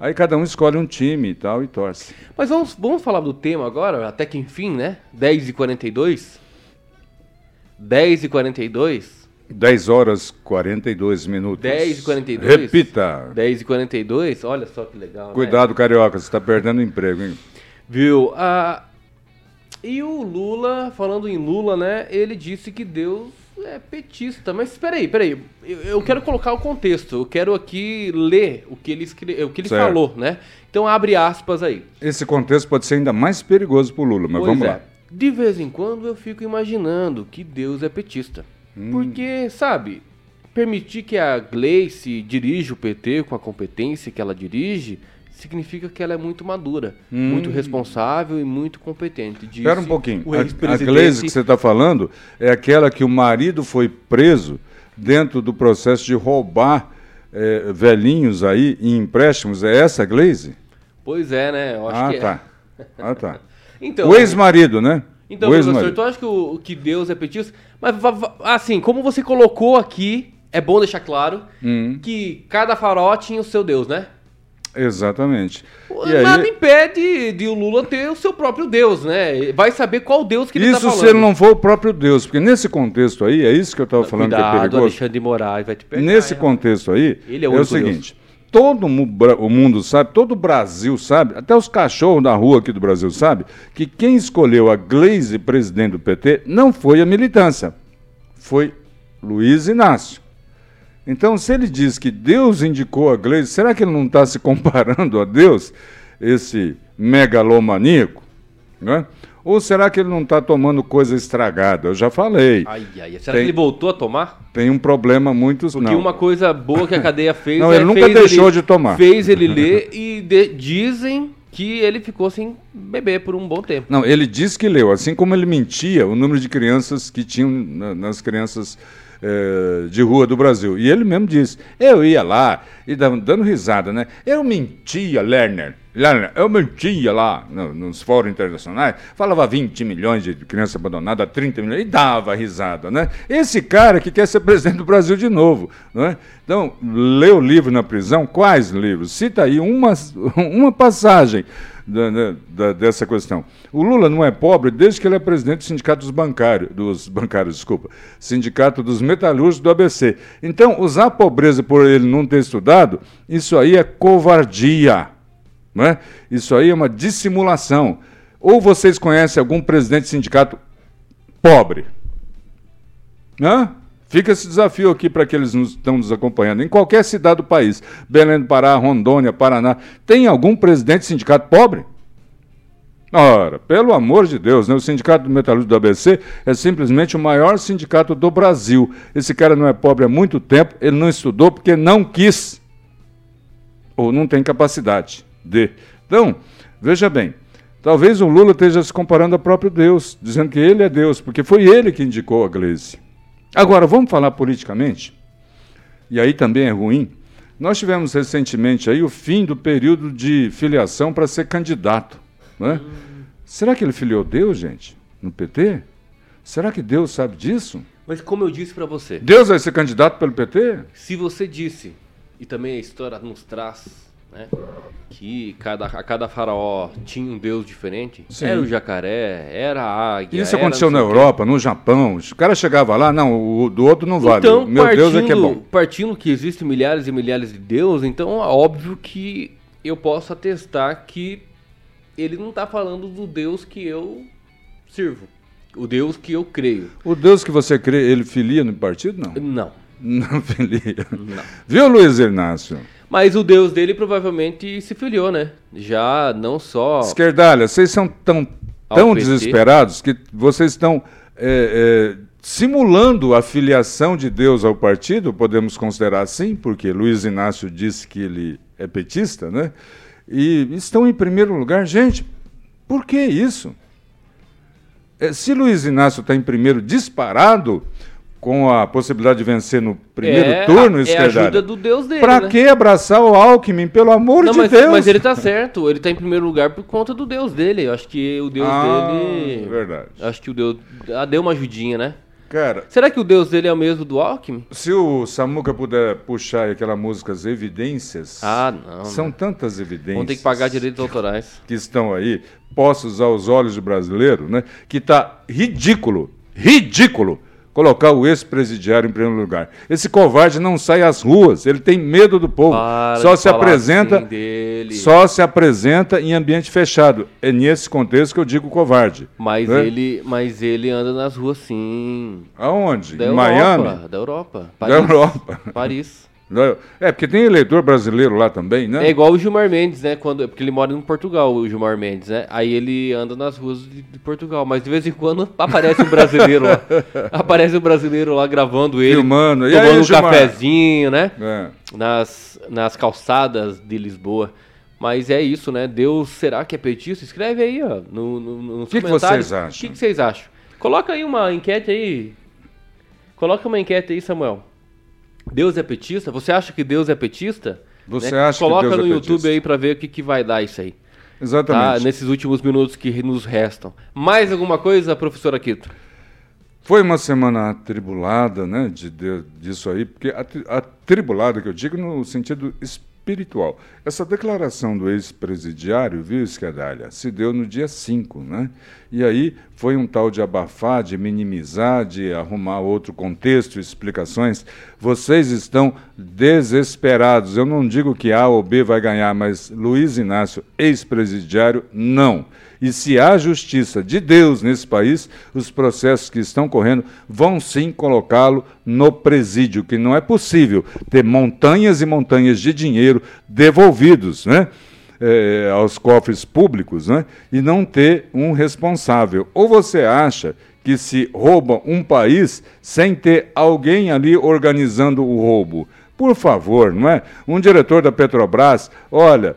Aí cada um escolhe um time e tal e torce. Mas vamos, vamos falar do tema agora, até que enfim, né? 10h42. 10 e 42 10 horas 42 minutos. 10 e 42 Repita. 10 e 42 olha só que legal. Né? Cuidado, né? carioca, você está perdendo emprego, hein? Viu? Ah, e o Lula, falando em Lula, né? Ele disse que Deus é petista. Mas espera aí, peraí. Eu, eu quero colocar o contexto. Eu quero aqui ler o que ele, escre... o que ele falou, né? Então abre aspas aí. Esse contexto pode ser ainda mais perigoso para o Lula, mas pois vamos é. lá. De vez em quando eu fico imaginando que Deus é petista. Hum. Porque, sabe, permitir que a Gleice dirija o PT com a competência que ela dirige significa que ela é muito madura, hum. muito responsável e muito competente. Espera um pouquinho. A, a Gleice que você está falando é aquela que o marido foi preso dentro do processo de roubar é, velhinhos aí em empréstimos. É essa a Gleice? Pois é, né? Eu acho ah, que tá. É. Ah, tá. Então, o ex-marido, né? Então, professor, tu acha que, o, que Deus é petista? Mas, assim, como você colocou aqui, é bom deixar claro hum. que cada farol tinha o seu Deus, né? Exatamente. E Nada aí... impede de o Lula ter o seu próprio Deus, né? Vai saber qual Deus que ele está falando. Isso se ele não for o próprio Deus, porque nesse contexto aí, é isso que eu estava falando Cuidado, que é perigoso. Alexandre de Moraes vai te pegar. Nesse contexto aí, é, é o seguinte... Deus todo o mundo sabe, todo o Brasil sabe, até os cachorros da rua aqui do Brasil sabe, que quem escolheu a Gleise presidente do PT não foi a militância, foi Luiz Inácio. Então, se ele diz que Deus indicou a Gleise, será que ele não está se comparando a Deus, esse megalomaníaco? Não é? Ou será que ele não está tomando coisa estragada? Eu já falei. Ai, ai, será tem, que ele voltou a tomar? Tem um problema muito... Porque não. uma coisa boa que a cadeia fez... não, ele é, nunca deixou ele, de tomar. Fez ele ler e de, dizem que ele ficou sem beber por um bom tempo. Não, ele disse que leu, assim como ele mentia o número de crianças que tinham nas crianças eh, de rua do Brasil. E ele mesmo disse: eu ia lá e dando, risada, né? Eu mentia, Lerner. Lerner, eu mentia lá no, nos fóruns internacionais, falava 20 milhões de crianças abandonadas, 30 milhões, e dava risada, né? Esse cara que quer ser presidente do Brasil de novo, não é? Então, leu livro na prisão, quais livros? Cita aí uma, uma passagem da, né, da, dessa questão. O Lula não é pobre desde que ele é presidente do sindicato dos bancários, dos bancários, desculpa, sindicato dos metalúrgicos do ABC. Então, usar a pobreza por ele não ter estudado, isso aí é covardia, é? Isso aí é uma dissimulação. Ou vocês conhecem algum presidente de sindicato pobre? Hã? Fica esse desafio aqui para aqueles que estão nos acompanhando. Em qualquer cidade do país, Belém do Pará, Rondônia, Paraná, tem algum presidente de sindicato pobre? Ora, pelo amor de Deus, né? o Sindicato do Metalúrgico do ABC é simplesmente o maior sindicato do Brasil. Esse cara não é pobre há muito tempo, ele não estudou porque não quis. Ou não tem capacidade de. Então, veja bem, talvez o Lula esteja se comparando ao próprio Deus, dizendo que ele é Deus, porque foi ele que indicou a Gleisi. Agora, vamos falar politicamente? E aí também é ruim. Nós tivemos recentemente aí o fim do período de filiação para ser candidato. Né? Hum. Será que ele filiou Deus, gente, no PT? Será que Deus sabe disso? Mas como eu disse para você. Deus vai ser candidato pelo PT? Se você disse, e também a história nos traz né? Que cada, a cada faraó tinha um deus diferente. Sim. Era o jacaré, era a águia. Isso aconteceu na Europa, no Japão. O cara chegava lá, não, o do outro não vale. Então, Meu partindo, Deus é que é bom. Partindo que existem milhares e milhares de deuses, então é óbvio que eu posso atestar que ele não está falando do Deus que eu sirvo. O Deus que eu creio. O Deus que você crê, ele filia no partido, não? Não. Não filia. Não. Viu, Luiz Inácio? Mas o Deus dele provavelmente se filiou, né? Já não só. Esquerdalha, vocês são tão, tão desesperados que vocês estão é, é, simulando a filiação de Deus ao partido, podemos considerar assim, porque Luiz Inácio disse que ele é petista, né? E estão em primeiro lugar. Gente, por que isso? É, se Luiz Inácio está em primeiro disparado, com a possibilidade de vencer no primeiro é, turno, é a ajuda do Deus dele. Pra né? que abraçar o Alckmin, pelo amor Não, de mas, Deus? Mas ele tá certo, ele tá em primeiro lugar por conta do Deus dele. Eu acho que o Deus ah, dele. Verdade. Acho que o Deus. Ah, deu uma ajudinha, né? Cara. Será que o Deus dele é o mesmo do Alckmin? Se o Samuca puder puxar aquela música As Evidências. Ah, não. São tantas evidências. Vão ter que pagar direitos autorais. Que estão aí, postos aos olhos do brasileiro, né? Que tá ridículo. Ridículo colocar o ex-presidiário em primeiro lugar. Esse covarde não sai às ruas, ele tem medo do povo. Para só se apresenta, assim só se apresenta em ambiente fechado. É nesse contexto que eu digo covarde. Mas né? ele, mas ele anda nas ruas sim. Aonde? Da em Europa, Miami? Da Europa. Paris. Da Europa. Paris. É, porque tem eleitor brasileiro lá também, né? É igual o Gilmar Mendes, né? Quando, porque ele mora em Portugal, o Gilmar Mendes, né? Aí ele anda nas ruas de, de Portugal, mas de vez em quando aparece um brasileiro lá. Aparece um brasileiro lá gravando ele. Filmando. E tomando aí, um Gilmar? cafezinho, né? É. Nas, nas calçadas de Lisboa. Mas é isso, né? Deus, será que é petista? Escreve aí, ó, no, no, nos que comentários. O que vocês acham? O que, que vocês acham? Coloca aí uma enquete aí. Coloca uma enquete aí, Samuel. Deus é petista? Você acha que Deus é petista? Você né? acha Coloca que Deus no é YouTube petista? aí para ver o que, que vai dar isso aí. Exatamente. Tá? Nesses últimos minutos que nos restam. Mais alguma coisa, professora Quito? Foi uma semana atribulada, né, de, de, disso aí, porque atribulada que eu digo no sentido espiritual espiritual. Essa declaração do ex-presidiário, viu, Esquedalha, se deu no dia 5, né? E aí foi um tal de abafar, de minimizar, de arrumar outro contexto, explicações. Vocês estão desesperados. Eu não digo que A ou B vai ganhar, mas Luiz Inácio, ex-presidiário, não. E se há justiça de Deus nesse país, os processos que estão correndo vão sim colocá-lo no presídio, que não é possível ter montanhas e montanhas de dinheiro devolvidos, né? eh, aos cofres públicos né, e não ter um responsável. Ou você acha que se rouba um país sem ter alguém ali organizando o roubo? Por favor, não é? Um diretor da Petrobras, olha,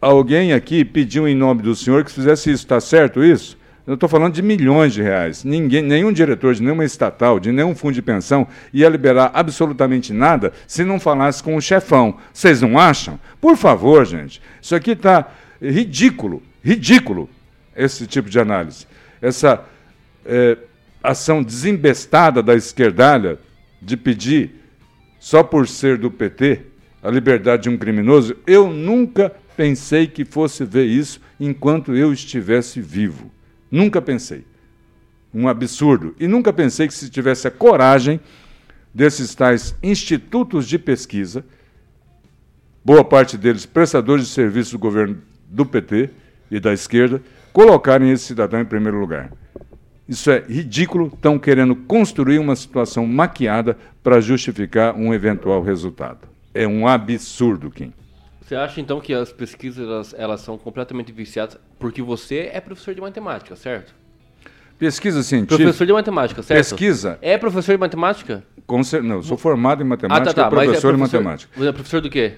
alguém aqui pediu em nome do senhor que fizesse isso, está certo isso? Eu estou falando de milhões de reais. Ninguém, nenhum diretor de nenhuma estatal, de nenhum fundo de pensão, ia liberar absolutamente nada se não falasse com o chefão. Vocês não acham? Por favor, gente. Isso aqui está ridículo, ridículo, esse tipo de análise. Essa é, ação desembestada da esquerdalha de pedir, só por ser do PT, a liberdade de um criminoso, eu nunca pensei que fosse ver isso enquanto eu estivesse vivo. Nunca pensei. Um absurdo. E nunca pensei que se tivesse a coragem desses tais institutos de pesquisa, boa parte deles prestadores de serviço do governo do PT e da esquerda, colocarem esse cidadão em primeiro lugar. Isso é ridículo, estão querendo construir uma situação maquiada para justificar um eventual resultado. É um absurdo, Kim. Você acha então que as pesquisas elas, elas são completamente viciadas porque você é professor de matemática, certo? Pesquisa científica. Professor de matemática, certo? Pesquisa. É professor de matemática? Com cer... Não, eu sou formado em matemática, ah, tá, tá. professor, Mas é professor de matemática. Você é professor do quê?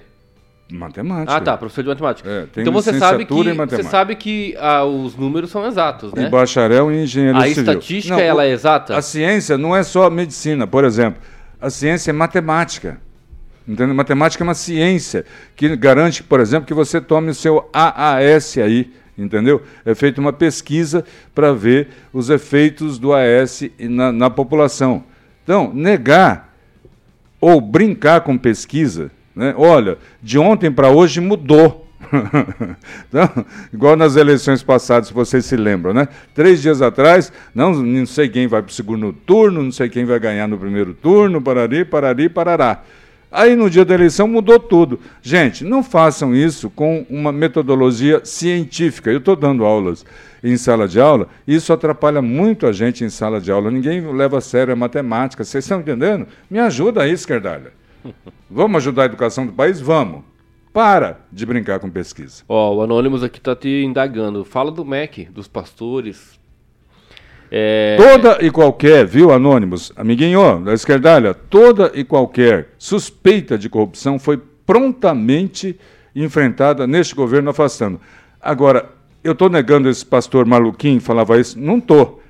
Matemática. Ah, tá, professor de matemática. É, tem então você sabe que você sabe que ah, os números são exatos, né? E bacharel em engenharia A civil. estatística Não, ela o- é exata? A ciência não é só medicina, por exemplo. A ciência é matemática. Entendeu? Matemática é uma ciência que garante, por exemplo, que você tome o seu AAS aí, entendeu? É feita uma pesquisa para ver os efeitos do AS na, na população. Então, negar ou brincar com pesquisa, né? olha, de ontem para hoje mudou. então, igual nas eleições passadas, se vocês se lembram, né? Três dias atrás, não, não sei quem vai para o segundo turno, não sei quem vai ganhar no primeiro turno, parari, parari, parará. Aí no dia da eleição mudou tudo. Gente, não façam isso com uma metodologia científica. Eu estou dando aulas em sala de aula, e isso atrapalha muito a gente em sala de aula. Ninguém leva a sério a matemática. Vocês estão entendendo? Me ajuda aí, esquerdalha. Vamos ajudar a educação do país? Vamos. Para de brincar com pesquisa. Ó, o Anonymous aqui tá te indagando. Fala do MEC, dos pastores. É, Toda e qualquer, viu, Anônimos, amiguinho da esquerdalha, toda e qualquer suspeita de corrupção foi prontamente enfrentada neste governo afastando. Agora, eu estou negando esse pastor maluquinho que falava isso? Não estou.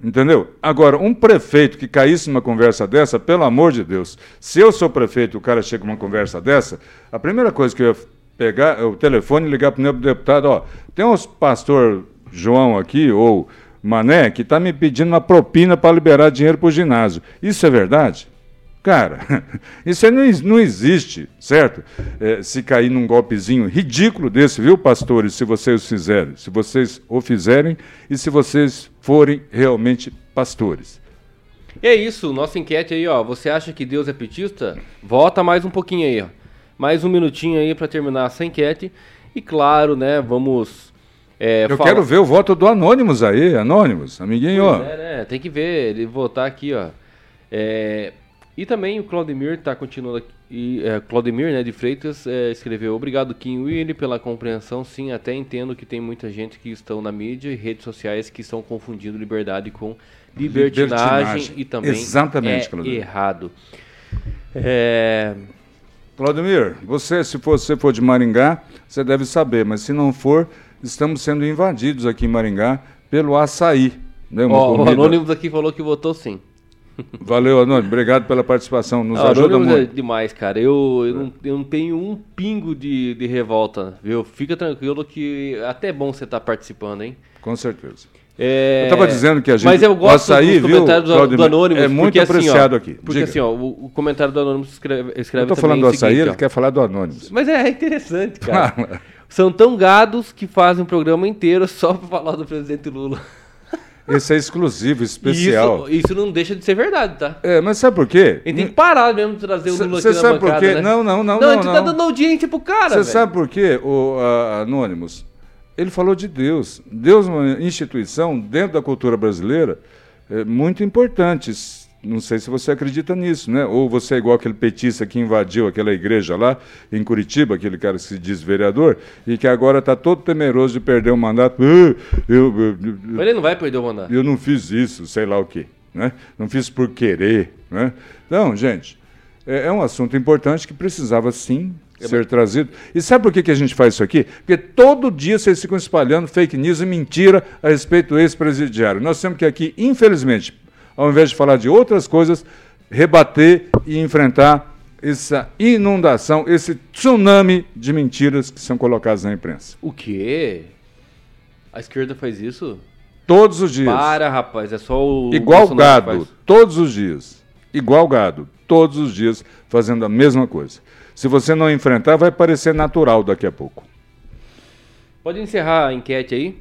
Entendeu? Agora, um prefeito que caísse numa conversa dessa, pelo amor de Deus, se eu sou prefeito e o cara chega numa conversa dessa, a primeira coisa que eu ia pegar é o telefone e ligar para o meu deputado, ó, tem uns pastor João aqui, ou Mané, que está me pedindo uma propina para liberar dinheiro para o ginásio. Isso é verdade? Cara, isso não, não existe, certo? É, se cair num golpezinho ridículo desse, viu, pastores, se vocês fizerem, se vocês o fizerem e se vocês forem realmente pastores. É isso, nossa enquete aí, ó. Você acha que Deus é petista? Volta mais um pouquinho aí, ó. Mais um minutinho aí pra terminar essa enquete. E claro, né, vamos. É, Eu falar- quero ver o voto do Anônimos aí, Anônimos, amiguinho. Pois é, né? Tem que ver, ele votar aqui, ó. É, e também o Claudemir tá continuando aqui. E, é, Claudemir, né, de Freitas, é, escreveu Obrigado, Kim Willy, pela compreensão. Sim, até entendo que tem muita gente que estão na mídia e redes sociais que estão confundindo liberdade com libertinagem, Libertinagem. e também Exatamente, é Claudemir. errado. É, Claudemir, você, se você for de Maringá, você deve saber, mas se não for, estamos sendo invadidos aqui em Maringá pelo açaí. Né? Ó, o Anônimos aqui falou que votou sim. Valeu, Anônimo. Obrigado pela participação. Nos Ah, ajuda é muito. demais, cara. Eu, eu, não, eu não tenho um pingo de, de revolta, viu? Fica tranquilo que até é bom você estar participando, hein? Com certeza. É, Eu tava dizendo que a gente- Mas eu gosto açaí, dos viu, comentários do, do Anônimos. é muito porque, assim, ó, apreciado aqui. Porque Diga. assim, ó, o, o comentário do Anônimos escreve, escreve Eu também falando do o açaí, seguinte, ele ó. quer falar do Anônimos. Mas é interessante, cara. São tão gados que fazem um programa inteiro só pra falar do presidente Lula. Esse é exclusivo, especial. isso, isso não deixa de ser verdade, tá? É, mas sabe por quê? A gente tem que parar mesmo de trazer o Lula cê aqui na sabe por bancada, quê? né? Não, não, não, Não, a não, gente tá não. dando audiência pro cara, Você sabe por quê, o a- Anônimos? Ele falou de Deus. Deus é uma instituição dentro da cultura brasileira é, muito importante. Não sei se você acredita nisso, né? Ou você é igual aquele petista que invadiu aquela igreja lá em Curitiba, aquele cara que se diz vereador, e que agora está todo temeroso de perder o mandato. Uh, eu, eu, eu, Mas ele não vai perder o mandato. eu não fiz isso, sei lá o quê. Né? Não fiz por querer. Né? Então, gente, é, é um assunto importante que precisava sim ser trazido. E sabe por que, que a gente faz isso aqui? Porque todo dia vocês ficam espalhando fake news e mentira a respeito do ex-presidiário. Nós temos que aqui, infelizmente, ao invés de falar de outras coisas, rebater e enfrentar essa inundação, esse tsunami de mentiras que são colocadas na imprensa. O quê? A esquerda faz isso? Todos os dias. Para, rapaz, é só o. Igual Bolsonaro gado, todos os dias. Igual gado, todos os dias, fazendo a mesma coisa. Se você não enfrentar, vai parecer natural daqui a pouco. Pode encerrar a enquete aí.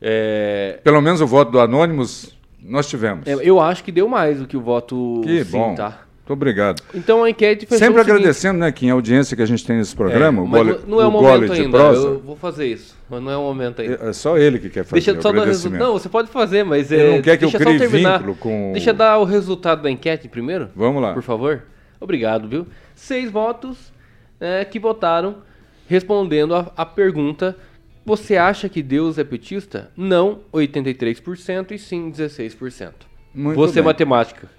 É, Pelo menos o voto do Anônimos nós tivemos. é, eu acho que deu mais do que o voto que sim, bom. tá? Muito obrigado. Então a enquete Sempre o seguinte- agradecendo, né, Kim, a audiência que a gente tem nesse programa, É, o gole, não é o o momento ainda. Eu vou fazer isso, mas não é o momento ainda. É só ele que quer fazer Deixa o só dar o agradecimento. resultado. Não, você pode fazer, mas Ele é, não quer que eu crie vínculo com Deixa eu dar o resultado da enquete primeiro. Vamos lá. Por favor. Obrigado, viu? Seis votos é, que votaram respondendo a, a pergunta: Você acha que Deus é petista? Não, 83% e sim 16%. Muito você bem. matemática.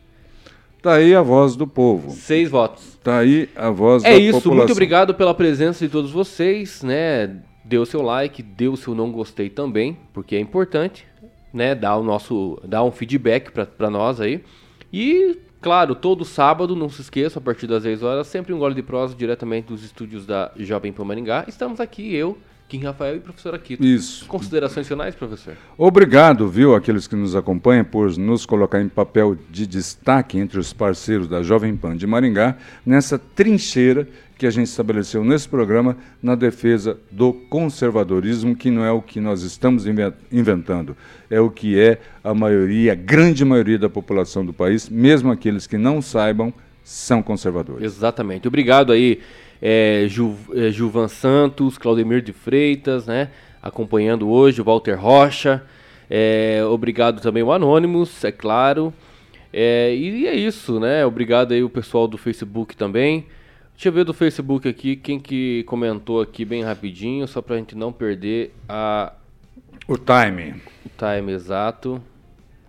Tá aí a voz do povo. Seis votos. Tá aí a voz É da isso, população. muito obrigado pela presença de todos vocês, né? Dê o seu like, dê o seu não gostei também, porque é importante, né? Dar o nosso, dar um feedback pra- pra nós aí. E, claro, todo sábado, não se esqueça, a partir das 10 horas, sempre um gole de prosa diretamente dos estúdios da Jovem Pan Maringá. Estamos aqui, eu, Kim Rafael e professor Akito. Isso. Considerações finais, professor? Obrigado, viu, aqueles que nos acompanham, por nos colocar em papel de destaque entre os parceiros da Jovem Pan de Maringá, nessa trincheira que a gente estabeleceu nesse programa na defesa do conservadorismo, que não é o que nós estamos inven- inventando, é o que é a maioria, a grande maioria da população do país, mesmo aqueles que não saibam, são conservadores. Exatamente. Obrigado aí, é, Ju, é, Gilvan Santos, Claudemir de Freitas, né? Acompanhando hoje, o Walter Rocha. É, obrigado também o Anônimos, é claro. É, e é isso, né? Obrigado aí o pessoal do Facebook também. Deixa eu ver do Facebook aqui, quem que comentou aqui bem rapidinho, só pra gente não perder a, O time. o time exato.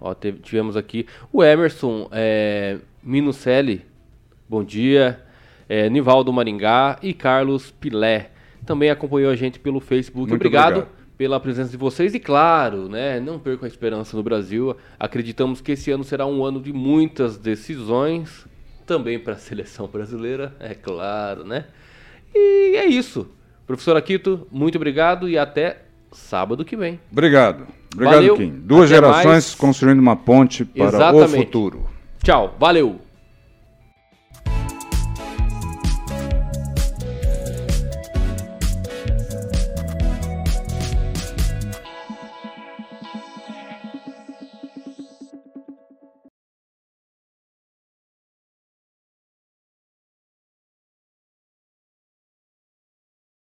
Ó, teve- tivemos aqui o Emerson é, Minucelli, bom dia. É, Nivaldo Maringá e Carlos Pilé. Também acompanhou a gente pelo Facebook. Muito obrigado, obrigado. pela presença de vocês. E claro, né, não percam a esperança no Brasil. Acreditamos que esse ano será um ano de muitas decisões. Também para a seleção brasileira, é claro, né? E é isso. Professor Aquito, muito obrigado e até sábado que vem. Obrigado. Obrigado, Valeu. Kim. Duas gerações mais. construindo uma ponte para o Exatamente. futuro. Tchau, valeu!